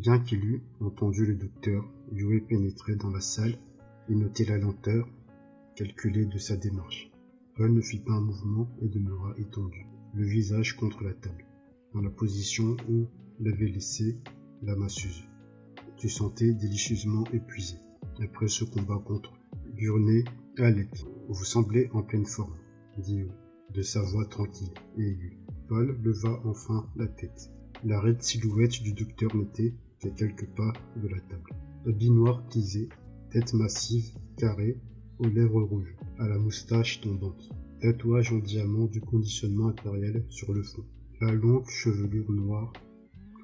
Bien qu'il eût entendu le docteur, Yue pénétrait dans la salle et notait la lenteur calculée de sa démarche. Paul ne fit pas un mouvement et demeura étendu, le visage contre la table, dans la position où l'avait laissé la masseuse. Tu sentais délicieusement épuisé. Après ce combat contre Gurney Alec, vous semblez en pleine forme, dit de sa voix tranquille et aiguë. Paul leva enfin la tête. La raide silhouette du docteur n'était quelques pas de la table. Habit noir tisé, tête massive, carrée, aux lèvres rouges, à la moustache tombante. Tatouage en diamant du conditionnement impérial sur le front. La longue chevelure noire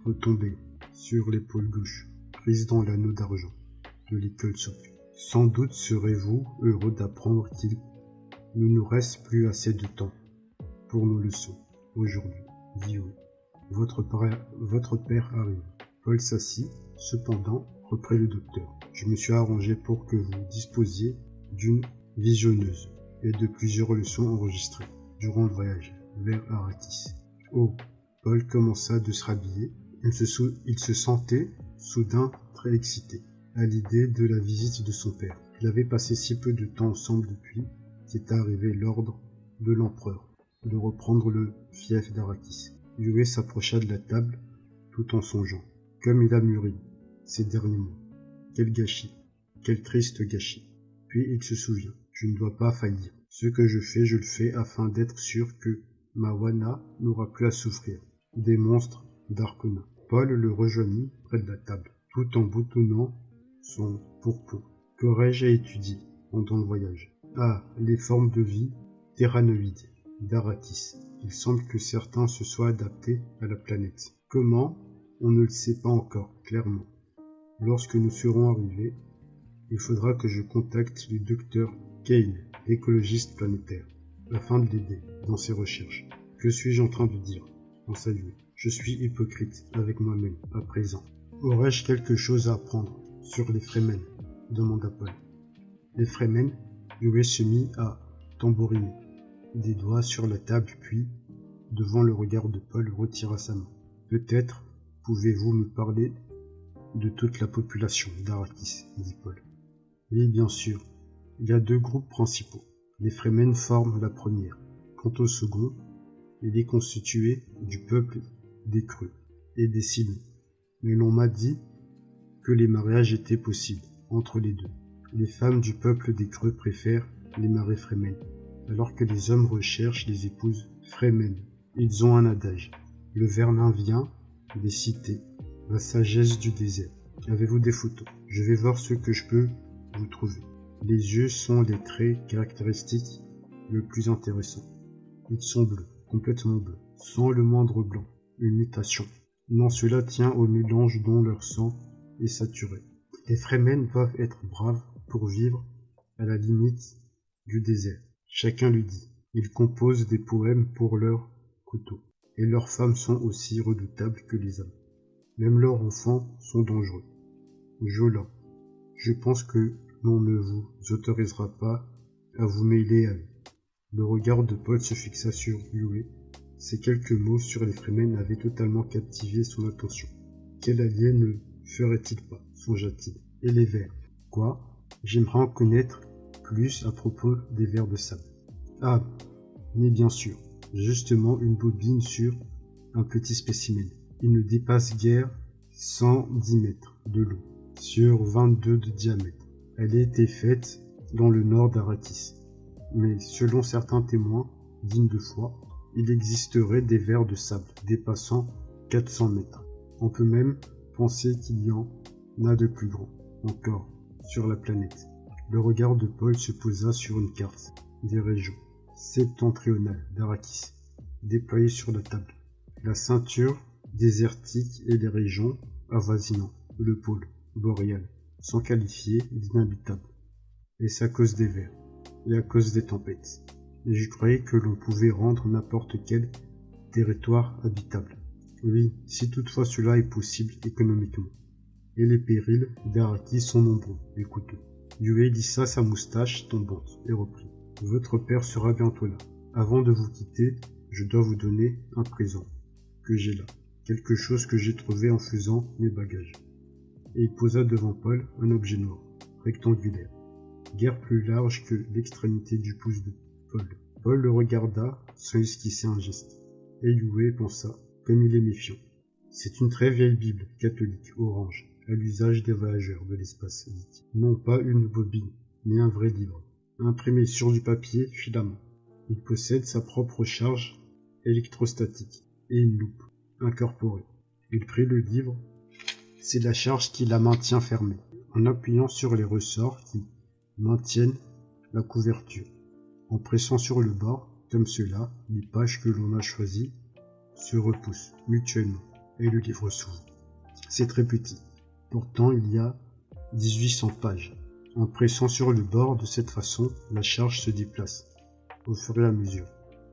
retombée sur l'épaule gauche, prise dans l'anneau d'argent de l'école socle. Sans doute serez-vous heureux d'apprendre qu'il ne nous reste plus assez de temps pour nos leçons aujourd'hui, dit Votre votre père arrive. Paul s'assit, cependant, reprit le docteur. Je me suis arrangé pour que vous disposiez d'une visionneuse et de plusieurs leçons enregistrées durant le voyage vers Aratis. Oh, Paul commença de se rhabiller. Il se, sentait soudain très excité à l'idée de la visite de son père. Il avait passé si peu de temps ensemble depuis qu'est arrivé l'ordre de l'empereur de reprendre le fief d'Arakis. Yue s'approcha de la table tout en songeant. Comme il a mûri ces derniers mois. Quel gâchis, quel triste gâchis. Puis il se souvient. Je ne dois pas faillir. Ce que je fais, je le fais afin d'être sûr que ma Wana n'aura plus à souffrir. Des monstres d'Arcona. Paul le rejoignit près de la table, tout en boutonnant son pourpoint. Qu'aurais-je à étudier pendant le voyage? Ah, les formes de vie terranoïdes d'Aratis. Il semble que certains se soient adaptés à la planète. Comment On ne le sait pas encore, clairement. Lorsque nous serons arrivés, il faudra que je contacte le docteur Kane, écologiste planétaire, afin de l'aider dans ses recherches. Que suis-je en train de dire? En salut. Je suis hypocrite avec moi-même à présent. Aurais-je quelque chose à apprendre sur les Fremen? demanda Paul. Les Fremen, Yue se mit à tambouriner, des doigts sur la table, puis, devant le regard de Paul, retira sa main. Peut-être pouvez-vous me parler de toute la population d'Arakis, dit Paul. Oui, bien sûr. Il y a deux groupes principaux. Les Fremen forment la première. Quant au second, il est constitué du peuple des Creux et des Silons. Mais l'on m'a dit que les mariages étaient possibles entre les deux. Les femmes du peuple des Creux préfèrent les marais Fremen, alors que les hommes recherchent les épouses Fremen. Ils ont un adage. Le Vernin vient des cités, la sagesse du désert. Avez-vous des photos? Je vais voir ce que je peux vous trouver. Les yeux sont les traits caractéristiques le plus intéressants. Ils sont bleus, complètement bleus, sans le moindre blanc, une mutation. Non, cela tient au mélange dont leur sang est saturé. Les Fremen doivent être braves pour vivre à la limite du désert. Chacun lui dit. Ils composent des poèmes pour leurs couteaux. Et leurs femmes sont aussi redoutables que les hommes. Même leurs enfants sont dangereux. Jola, je pense que l'on ne vous autorisera pas à vous mêler à eux. Le regard de Paul se fixa sur Yue. Ces quelques mots sur les Fremen avaient totalement captivé son attention. Quel allié ne ferait-il pas songea-t-il. Et les vers Quoi? J'aimerais en connaître plus à propos des vers de sable. Ah, mais bien sûr, justement une bobine sur un petit spécimen. Il ne dépasse guère 110 mètres de long, sur 22 de diamètre. Elle a été faite dans le nord d'Aratis. Mais selon certains témoins dignes de foi, il existerait des vers de sable dépassant 400 mètres. On peut même penser qu'il y en a de plus grands encore sur la planète. Le regard de Paul se posa sur une carte des régions septentrionales d'Arakis, déployée sur la table. La ceinture désertique et les régions avoisinant le pôle boréal sont qualifiées d'inhabitables. Et c'est à cause des vers et à cause des tempêtes. Et je croyais que l'on pouvait rendre n'importe quel territoire habitable. Oui, si toutefois cela est possible économiquement. Et les périls d'Arakis sont nombreux et coûteux. Yue lissa sa moustache tombante et reprit. Votre père sera bientôt là. Avant de vous quitter, je dois vous donner un présent que j'ai là. quelque chose que j'ai trouvé en faisant mes bagages. Et il posa devant Paul un objet noir, rectangulaire, guère plus large que l'extrémité du pouce de Paul. Paul le regarda sans esquisser un geste. Et pensa, comme il est méfiant. C'est une très vieille Bible catholique orange, à l'usage des voyageurs de l'espace, dit Non pas une bobine, mais un vrai livre, imprimé sur du papier filament. Il possède sa propre charge électrostatique et une loupe incorporée. Il prit le livre. C'est la charge qui la maintient fermée, en appuyant sur les ressorts qui maintiennent la couverture. En pressant sur le bord, comme cela, les pages que l'on a choisies se repoussent mutuellement et le livre s'ouvre. C'est très petit. Pourtant, il y a 1800 pages. En pressant sur le bord de cette façon, la charge se déplace au fur et à mesure,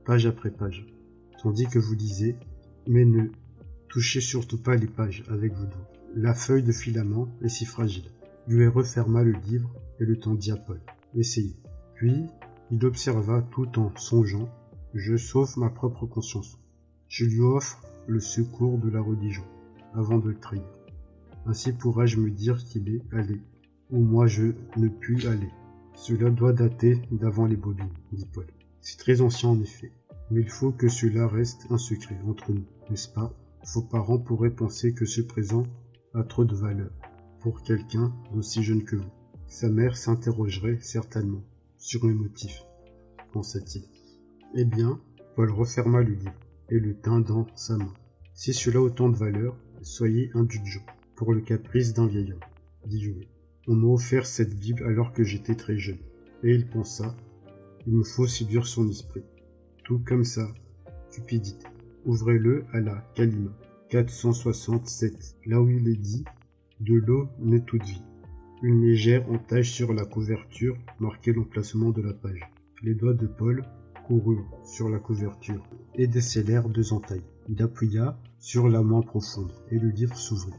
page après page, tandis que vous lisez, mais ne touchez surtout pas les pages avec vos doigts. La feuille de filament est si fragile. Lui referma le livre et le tendit à Paul. Essayez. Puis, il observa tout en songeant Je sauve ma propre conscience. Je lui offre le secours de la religion, avant de le trahir. Ainsi pourrais-je me dire qu'il est allé, ou moi je ne puis aller. Cela doit dater d'avant les bobines, dit Paul. C'est très ancien en effet, mais il faut que cela reste un secret entre nous, n'est-ce pas? Vos parents pourraient penser que ce présent a trop de valeur pour quelqu'un d'aussi jeune que vous. Sa mère s'interrogerait certainement sur mes motifs, pensa-t-il. Eh bien, Paul referma le livre et le tint dans sa main. Si cela a autant de valeur, soyez indulgent pour le caprice d'un vieil homme, dit Jouet. On m'a offert cette Bible alors que j'étais très jeune. Et il pensa, il me faut séduire son esprit. Tout comme ça, cupidité. Ouvrez-le à la Kalima, 467, là où il est dit, de l'eau naît toute vie. Une légère entaille sur la couverture marquait l'emplacement de la page. Les doigts de Paul coururent sur la couverture et décélèrent deux entailles. Il appuya sur la main profonde et le livre s'ouvrit,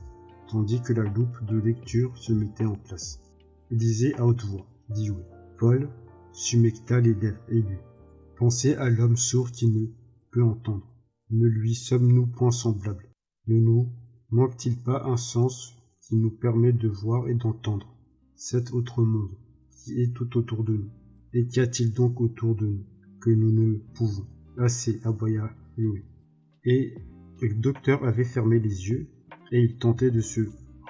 tandis que la loupe de lecture se mettait en place. Disait à haute voix, dit Paul sumecta les lèvres et Pensez à l'homme sourd qui ne peut entendre. Ne lui sommes-nous point semblables Ne nous manque-t-il pas un sens qui nous permet de voir et d'entendre cet autre monde qui est tout autour de nous? Et qu'y a-t-il donc autour de nous que nous ne pouvons Assez, aboya Louis. Et le docteur avait fermé les yeux et il tentait de se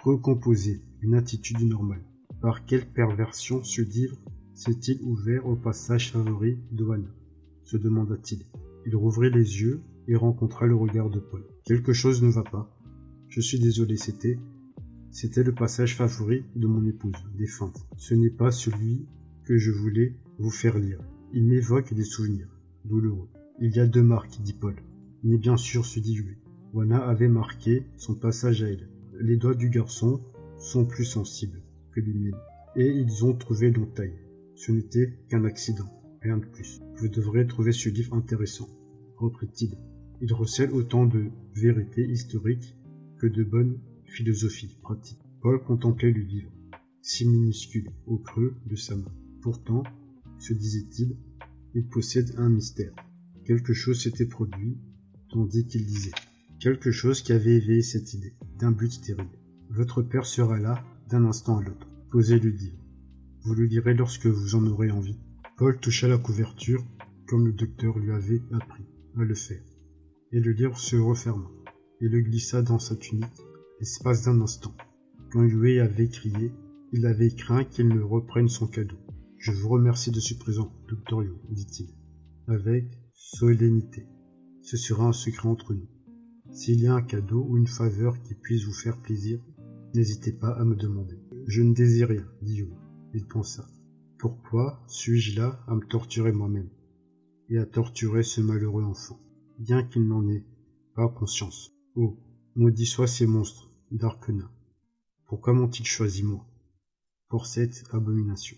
recomposer une attitude normale. Par quelle perversion ce livre s'est-il ouvert au passage favori d'Oana se demanda-t-il. Il rouvrit les yeux et rencontra le regard de Paul. Quelque chose ne va pas. Je suis désolé, c'était. C'était le passage favori de mon épouse, défunte. Ce n'est pas celui que je voulais vous faire lire. Il m'évoque des souvenirs douloureux. Il y a deux marques, dit Paul. Mais bien sûr, se dit Louis. Wana avait marqué son passage à elle. Les doigts du garçon sont plus sensibles que les miennes. Et ils ont trouvé l'entaille. Ce n'était qu'un accident, rien de plus. Vous devrez trouver ce livre intéressant, reprit-il. Il recèle autant de vérités historiques que de bonnes philosophies pratiques. Paul contemplait le livre, si minuscule au creux de sa main. Pourtant, se disait-il, il possède un mystère. Quelque chose s'était produit, tandis qu'il disait. Quelque chose qui avait éveillé cette idée, d'un but terrible. Votre père sera là d'un instant à l'autre. Posez le livre. Vous le lirez lorsque vous en aurez envie. Paul toucha la couverture, comme le docteur lui avait appris à le faire, et le livre se referma, et le glissa dans sa tunique, l'espace d'un instant. Quand Yue avait crié, il avait craint qu'il ne reprenne son cadeau. Je vous remercie de ce présent, docteur dit-il, avec solennité. Ce sera un secret entre nous. S'il y a un cadeau ou une faveur qui puisse vous faire plaisir, n'hésitez pas à me demander. Je ne désire rien, dit Yu il pensa. Pourquoi suis-je là à me torturer moi-même et à torturer ce malheureux enfant, bien qu'il n'en ait pas conscience? Oh, maudit soient ces monstres d'Arquena. Pourquoi m'ont-ils choisi moi pour cette abomination?